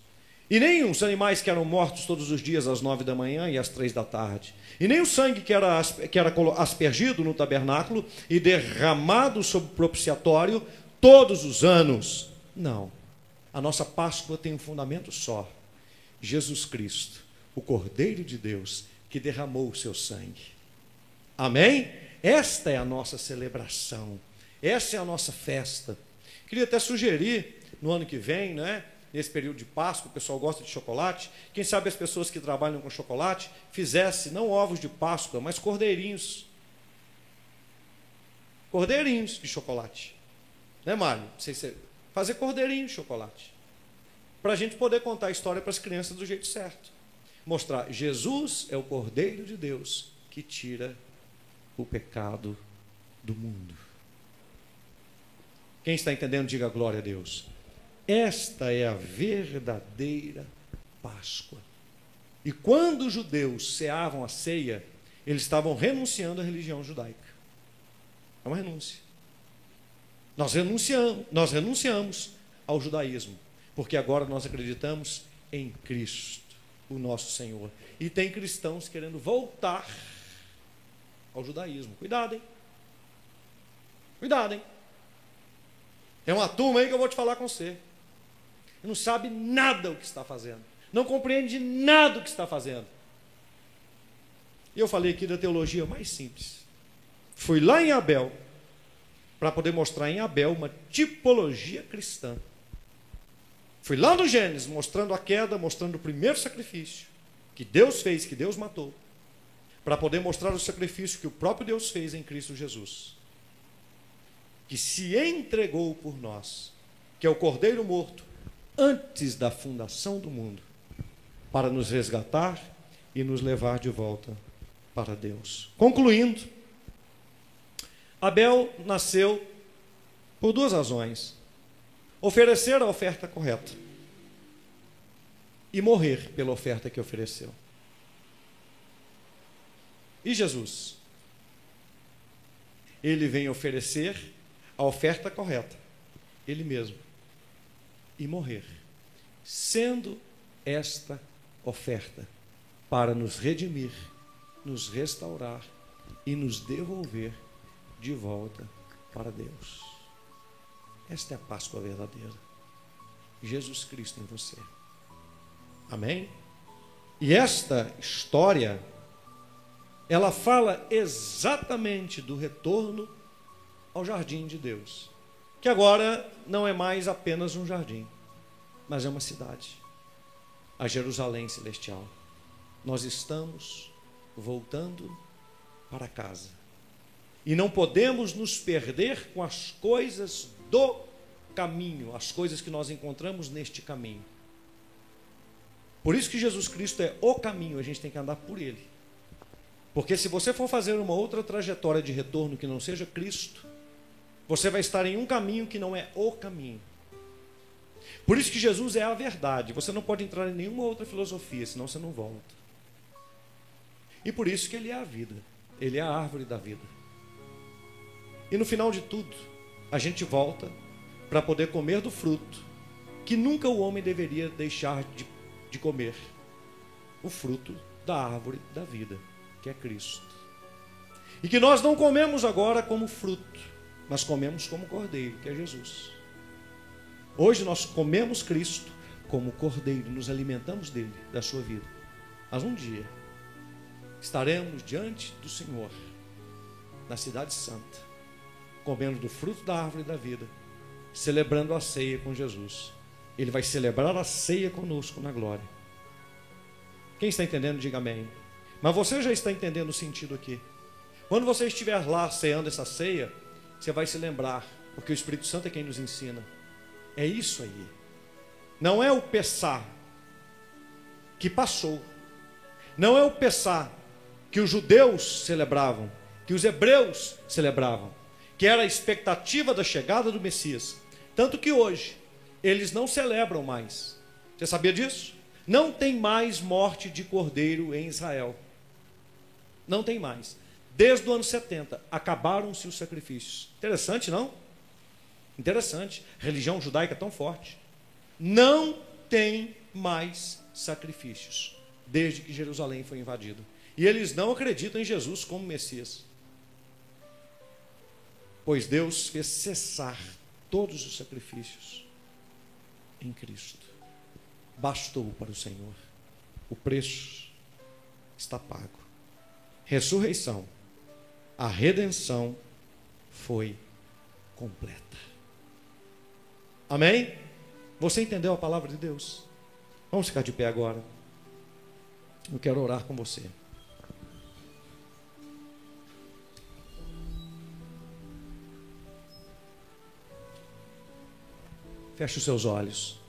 E nem os animais que eram mortos todos os dias às nove da manhã e às três da tarde. E nem o sangue que era, que era aspergido no tabernáculo e derramado sobre o propiciatório todos os anos. Não. A nossa Páscoa tem um fundamento só: Jesus Cristo, o Cordeiro de Deus, que derramou o seu sangue. Amém? Esta é a nossa celebração. Essa é a nossa festa. Queria até sugerir no ano que vem, né? Nesse período de Páscoa, o pessoal gosta de chocolate. Quem sabe as pessoas que trabalham com chocolate fizesse não ovos de Páscoa, mas cordeirinhos. Cordeirinhos de chocolate. Né, Mário? Fazer cordeirinho de chocolate. Para a gente poder contar a história para as crianças do jeito certo. Mostrar, Jesus é o Cordeiro de Deus que tira o pecado do mundo. Quem está entendendo, diga glória a Deus. Esta é a verdadeira Páscoa. E quando os judeus ceavam a ceia, eles estavam renunciando à religião judaica. É uma renúncia. Nós renunciamos, nós renunciamos ao judaísmo, porque agora nós acreditamos em Cristo, o nosso Senhor. E tem cristãos querendo voltar ao judaísmo. Cuidado, hein? Cuidado, hein? Tem uma turma aí que eu vou te falar com você. Não sabe nada o que está fazendo. Não compreende nada o que está fazendo. E eu falei aqui da teologia mais simples. Fui lá em Abel para poder mostrar em Abel uma tipologia cristã. Fui lá no Gênesis mostrando a queda, mostrando o primeiro sacrifício que Deus fez, que Deus matou, para poder mostrar o sacrifício que o próprio Deus fez em Cristo Jesus que se entregou por nós, que é o Cordeiro morto, antes da fundação do mundo, para nos resgatar e nos levar de volta para Deus. Concluindo, Abel nasceu por duas razões: oferecer a oferta correta e morrer pela oferta que ofereceu. E Jesus? Ele vem oferecer a oferta correta, ele mesmo, e morrer, sendo esta oferta para nos redimir, nos restaurar e nos devolver de volta para Deus. Esta é a Páscoa verdadeira. Jesus Cristo em você. Amém? E esta história, ela fala exatamente do retorno ao jardim de Deus, que agora não é mais apenas um jardim, mas é uma cidade, a Jerusalém celestial. Nós estamos voltando para casa. E não podemos nos perder com as coisas do caminho, as coisas que nós encontramos neste caminho. Por isso que Jesus Cristo é o caminho, a gente tem que andar por ele. Porque se você for fazer uma outra trajetória de retorno que não seja Cristo, você vai estar em um caminho que não é o caminho. Por isso que Jesus é a verdade. Você não pode entrar em nenhuma outra filosofia, senão você não volta. E por isso que ele é a vida. Ele é a árvore da vida. E no final de tudo, a gente volta para poder comer do fruto que nunca o homem deveria deixar de, de comer. O fruto da árvore da vida, que é Cristo. E que nós não comemos agora como fruto, nós comemos como cordeiro, que é Jesus. Hoje nós comemos Cristo como cordeiro, nos alimentamos dele, da sua vida. Mas um dia estaremos diante do Senhor, na Cidade Santa, comendo do fruto da árvore da vida, celebrando a ceia com Jesus. Ele vai celebrar a ceia conosco na glória. Quem está entendendo, diga amém. Mas você já está entendendo o sentido aqui. Quando você estiver lá ceando essa ceia, você vai se lembrar, porque o Espírito Santo é quem nos ensina. É isso aí. Não é o Pessá que passou. Não é o Pessá que os judeus celebravam, que os hebreus celebravam, que era a expectativa da chegada do Messias. Tanto que hoje eles não celebram mais. Você sabia disso? Não tem mais morte de cordeiro em Israel. Não tem mais. Desde o ano 70, acabaram-se os sacrifícios. Interessante, não? Interessante. Religião judaica tão forte. Não tem mais sacrifícios desde que Jerusalém foi invadida. E eles não acreditam em Jesus como Messias. Pois Deus fez cessar todos os sacrifícios em Cristo. Bastou para o Senhor. O preço está pago. Ressurreição a redenção foi completa. Amém? Você entendeu a palavra de Deus? Vamos ficar de pé agora. Eu quero orar com você. Feche os seus olhos.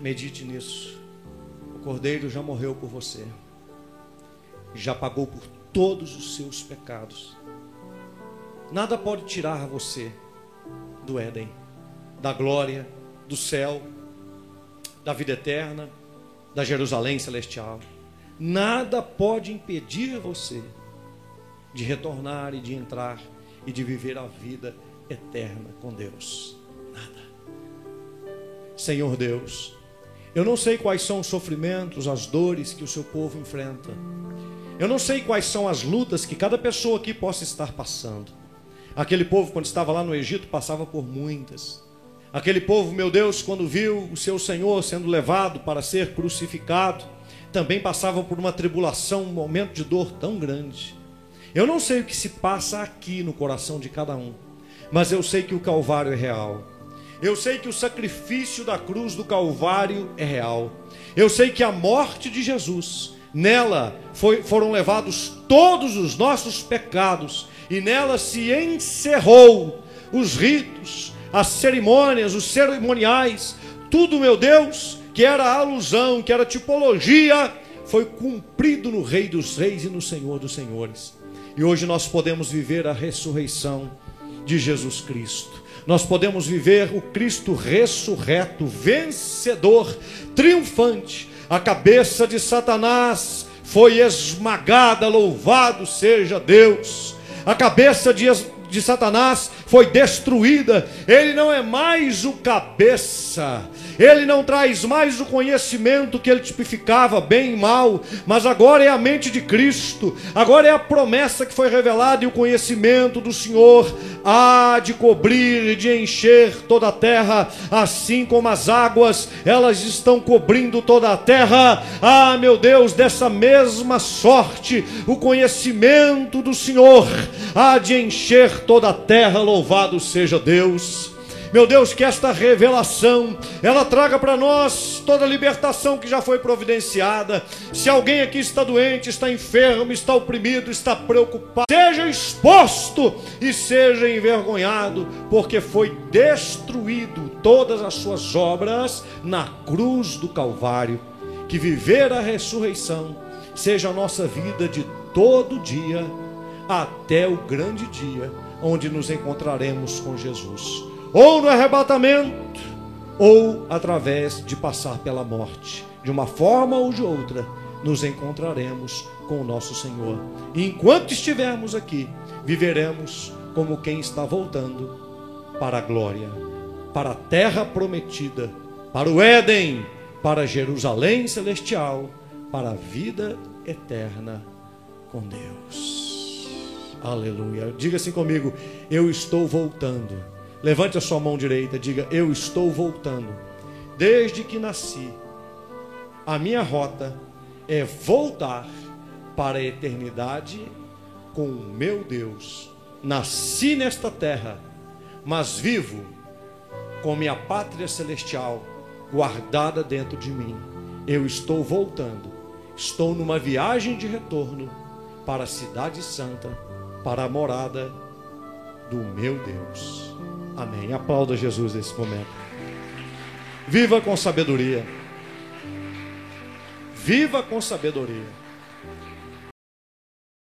Medite nisso. O Cordeiro já morreu por você. Já pagou por todos os seus pecados. Nada pode tirar você do Éden, da glória, do céu, da vida eterna, da Jerusalém celestial. Nada pode impedir você de retornar e de entrar e de viver a vida eterna com Deus. Nada. Senhor Deus, eu não sei quais são os sofrimentos, as dores que o seu povo enfrenta. Eu não sei quais são as lutas que cada pessoa aqui possa estar passando, Aquele povo, quando estava lá no Egito, passava por muitas. Aquele povo, meu Deus, quando viu o seu Senhor sendo levado para ser crucificado, também passava por uma tribulação, um momento de dor tão grande. Eu não sei o que se passa aqui no coração de cada um, mas eu sei que o Calvário é real. Eu sei que o sacrifício da cruz do Calvário é real. Eu sei que a morte de Jesus, nela foi, foram levados todos os nossos pecados, e nela se encerrou os ritos, as cerimônias, os cerimoniais, tudo, meu Deus, que era alusão, que era tipologia, foi cumprido no Rei dos Reis e no Senhor dos Senhores. E hoje nós podemos viver a ressurreição de Jesus Cristo. Nós podemos viver o Cristo ressurreto, vencedor, triunfante. A cabeça de Satanás foi esmagada, louvado seja Deus. A cabeça de, de Satanás foi destruída, ele não é mais o cabeça, ele não traz mais o conhecimento que ele tipificava, bem e mal, mas agora é a mente de Cristo, agora é a promessa que foi revelada e o conhecimento do Senhor há de cobrir e de encher toda a terra, assim como as águas, elas estão cobrindo toda a terra. Ah, meu Deus, dessa mesma sorte, o conhecimento do Senhor há de encher toda a terra, louvado seja Deus. Meu Deus, que esta revelação ela traga para nós toda a libertação que já foi providenciada. Se alguém aqui está doente, está enfermo, está oprimido, está preocupado, seja exposto e seja envergonhado, porque foi destruído todas as suas obras na cruz do Calvário. Que viver a ressurreição seja a nossa vida de todo dia até o grande dia onde nos encontraremos com Jesus ou no arrebatamento, ou através de passar pela morte. De uma forma ou de outra, nos encontraremos com o nosso Senhor. E enquanto estivermos aqui, viveremos como quem está voltando para a glória, para a terra prometida, para o Éden, para Jerusalém celestial, para a vida eterna com Deus. Aleluia. Diga assim comigo: eu estou voltando Levante a sua mão direita, diga: Eu estou voltando. Desde que nasci, a minha rota é voltar para a eternidade com o meu Deus. Nasci nesta terra, mas vivo com minha pátria celestial guardada dentro de mim. Eu estou voltando. Estou numa viagem de retorno para a cidade santa, para a morada do meu Deus. Amém. Aplauda Jesus nesse momento. Viva com sabedoria. Viva com sabedoria.